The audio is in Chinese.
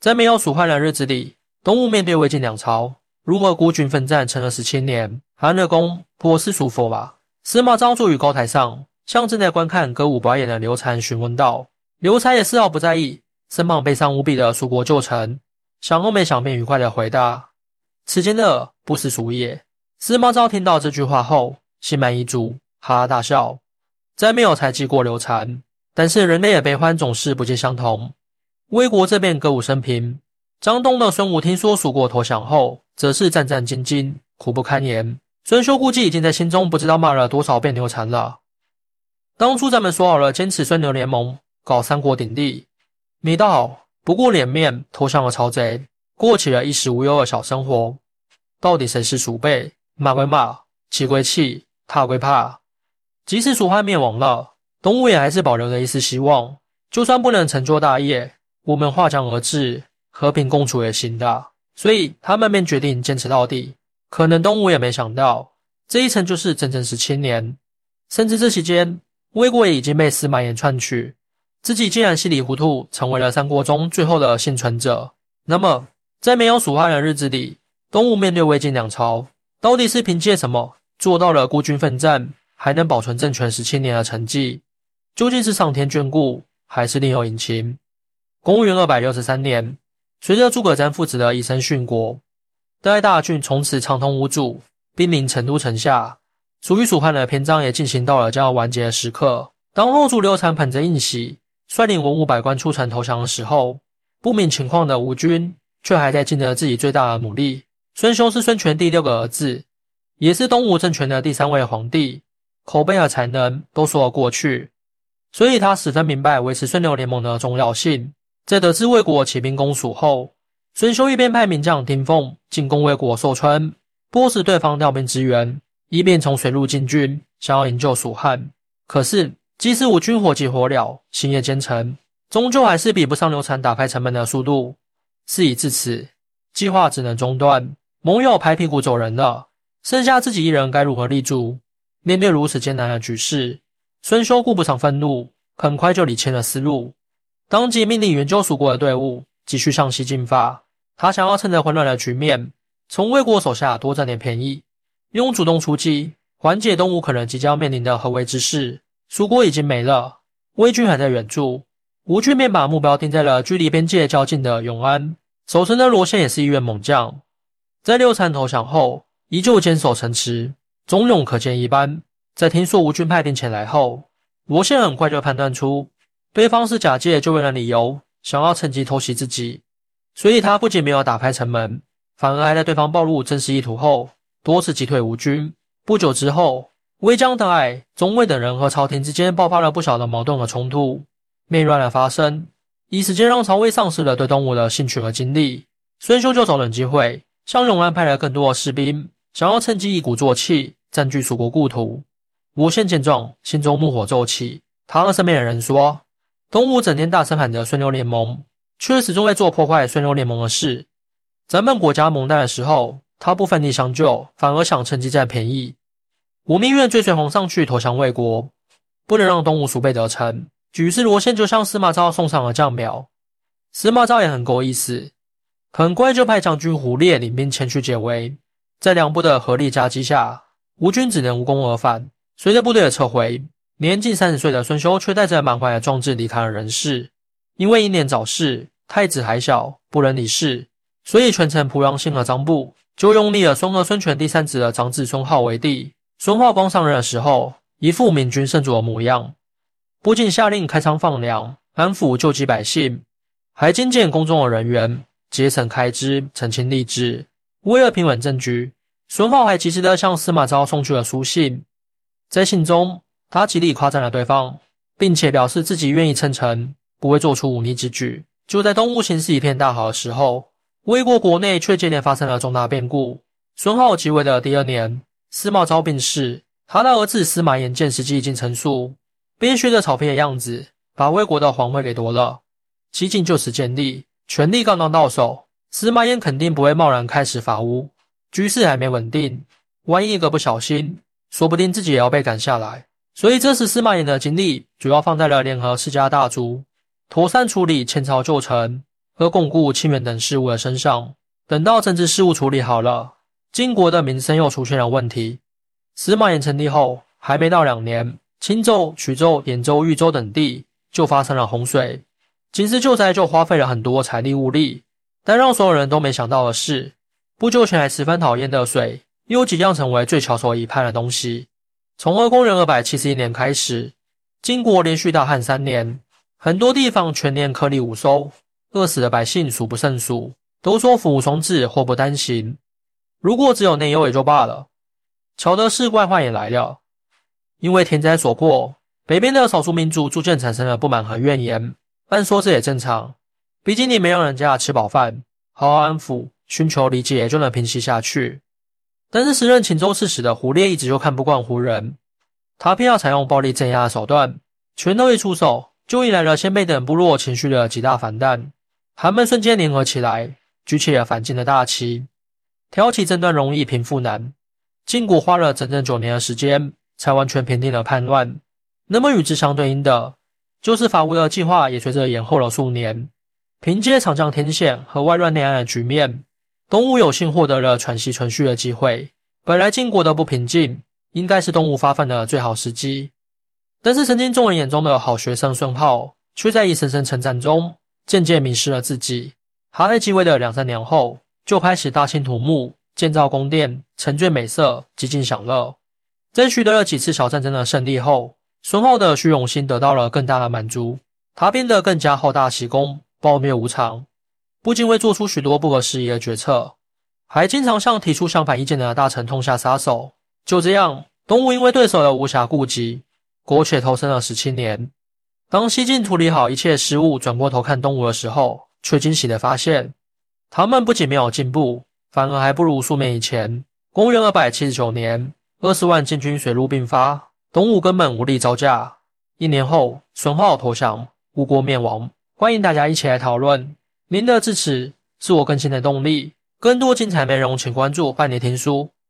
在没有蜀汉的日子里，东吴面对魏晋两朝，如何孤军奋战，撑了十七年。韩乐公颇是舒服吧？司马昭坐于高台上，向正在观看歌舞表演的刘禅询问道。刘禅也丝毫不在意身旁悲伤无比的蜀国旧臣，想都没想便愉快的回答：“此间的不是蜀也。”司马昭听到这句话后，心满意足，哈哈大笑。再没有猜忌过刘禅，但是人类的悲欢总是不尽相同。魏国这边歌舞升平，张东的孙武听说蜀国投降后，则是战战兢兢，苦不堪言。孙休估计已经在心中不知道骂了多少遍刘禅了。当初咱们说好了坚持孙刘联盟，搞三国鼎立，没到不顾脸面投降了曹贼，过起了衣食无忧的小生活。到底谁是鼠辈？骂归骂，气归气，怕归怕。即使蜀汉灭亡了，东吴也还是保留着一丝希望。就算不能成就大业。我们划江而治，和平共处也行的，所以他们便决定坚持到底。可能东吴也没想到，这一撑就是整整十七年，甚至这期间，魏国也已经被司马炎篡取，自己竟然稀里糊涂成为了三国中最后的幸存者。那么，在没有蜀汉的日子里，东吴面对魏晋两朝，到底是凭借什么做到了孤军奋战，还能保存政权十七年的成绩？究竟是上天眷顾，还是另有隐情？公元二百六十三年，随着诸葛瞻父子的以身殉国，代大郡从此畅通无阻，兵临成都城下。属于蜀汉的篇章也进行到了将要完结的时刻。当后主刘禅捧着印玺，率领文武百官出城投降的时候，不明情况的吴军却还在尽着自己最大的努力。孙休是孙权第六个儿子，也是东吴政权的第三位皇帝，口碑和才能都说得过去，所以他十分明白维持孙刘联盟的重要性。在得知魏国起兵攻蜀后，孙休一边派名将丁奉进攻魏国寿春，迫使对方调兵支援，一面从水路进军，想要营救蜀汉。可是，即使吴军火急火燎，星夜兼程，终究还是比不上刘禅打开城门的速度。事已至此，计划只能中断。盟友拍屁股走人了，剩下自己一人该如何立足？面对如此艰难的局势，孙休顾不上愤怒，很快就理清了思路。当即命令援救蜀国的队伍继续向西进发。他想要趁着混乱的局面，从魏国手下多占点便宜，用主动出击缓解东吴可能即将面临的合围之势。蜀国已经没了，魏军还在远处，吴军便把目标定在了距离边界较近的永安。守城的罗宪也是一员猛将，在六禅投降后，依旧坚守城池，忠勇可见一斑。在听说吴军派兵前来后，罗宪很快就判断出。对方是假借救援的理由，想要趁机偷袭自己，所以他不仅没有打开城门，反而还在对方暴露真实意图后，多次击退吴军。不久之后，魏将的爱、中魏等人和朝廷之间爆发了不小的矛盾和冲突，内乱的发生，一时间让曹魏丧失了对东吴的兴趣和精力。孙休就找准机会，向永安派了更多的士兵，想要趁机一鼓作气占据蜀国故土。吴县见状，心中怒火骤起，他和身边的人说。东吴整天大声喊着孙刘联盟，却始终在做破坏孙刘联盟的事。咱们国家蒙难的时候，他不奋力相救，反而想趁机占便宜。我宁愿追随皇上去投降魏国，不能让东吴鼠辈得逞。举世罗宪就向司马昭送上了降表，司马昭也很够意思，很快就派将军胡烈领兵前去解围。在两部的合力夹击下，吴军只能无功而返。随着部队的撤回。年近三十岁的孙休却带着满怀的壮志离开了人世。因为英年早逝，太子还小，不能理事，所以全城濮阳信和张布就拥立了孙和孙权第三子的长子孙浩为帝。孙浩刚上任的时候，一副明君圣主的模样，不仅下令开仓放粮，安抚救济百姓，还精简宫中的人员，节省开支，澄清吏治。为了平稳政局，孙浩还及时的向司马昭送去了书信，在信中。他极力夸赞了对方，并且表示自己愿意称臣，不会做出忤逆之举。就在东吴形势一片大好的时候，魏国国内却接连发生了重大变故。孙浩即位的第二年，司马昭病逝，他的儿子司马炎见时机已经成熟，便学着曹丕的样子，把魏国的皇位给夺了。激进就此建立，权力刚刚到手，司马炎肯定不会贸然开始伐吴。局势还没稳定，万一一个不小心，说不定自己也要被赶下来。所以，这时司马炎的精力主要放在了联合世家大族，妥善处理前朝旧臣，和巩固清源等事务的身上。等到政治事务处理好了，晋国的民生又出现了问题。司马炎成立后，还没到两年，青州、曲州、兖州、豫州等地就发生了洪水。紧急救灾就花费了很多财力物力，但让所有人都没想到的是，不久前还十分讨厌的水，又即将成为最翘首以盼的东西。从二公元二百七十一年开始，金国连续大旱三年，很多地方全年颗粒无收，饿死的百姓数不胜数，都说福无双至，祸不单行。如果只有内忧也就罢了。巧的是，外患也来了。因为天灾所过，北边的少数民族逐渐产生了不满和怨言。按说这也正常，毕竟你没让人家吃饱饭，好好安抚、寻求理解，也就能平息下去。但是时任秦州刺史的胡烈一直就看不惯胡人，他偏要采用暴力镇压的手段，拳头一出手，就引来了鲜卑等部落情绪的极大反弹。他们瞬间联合起来，举起了反晋的大旗。挑起争端容易，平复难。晋国花了整整九年的时间，才完全平定了叛乱。那么与之相对应的，就是伐吴的计划也随着延后了数年。凭借长江天险和外乱内安的局面，东吴有幸获得了喘息存续的机会。本来晋国的不平静，应该是东吴发奋的最好时机。但是曾经众人眼中的好学生孙浩，却在一声声称赞中，渐渐迷失了自己。他在继位的两三年后，就开始大兴土木。建造宫殿，沉醉美色，极尽享乐。在取得了几次小战争的胜利后，孙浩的虚荣心得到了更大的满足，他变得更加好大喜功，暴虐无常，不仅会做出许多不合时宜的决策，还经常向提出相反意见的大臣痛下杀手。就这样，东吴因为对手的无暇顾及，苟且偷生了十七年。当西晋处理好一切失误，转过头看东吴的时候，却惊喜地发现，他们不仅没有进步。反而还不如数年以前。公元二百七十九年，二十万禁军水陆并发，东吴根本无力招架。一年后，孙浩投降，吴国灭亡。欢迎大家一起来讨论。您的支持是我更新的动力。更多精彩内容，请关注半年听书。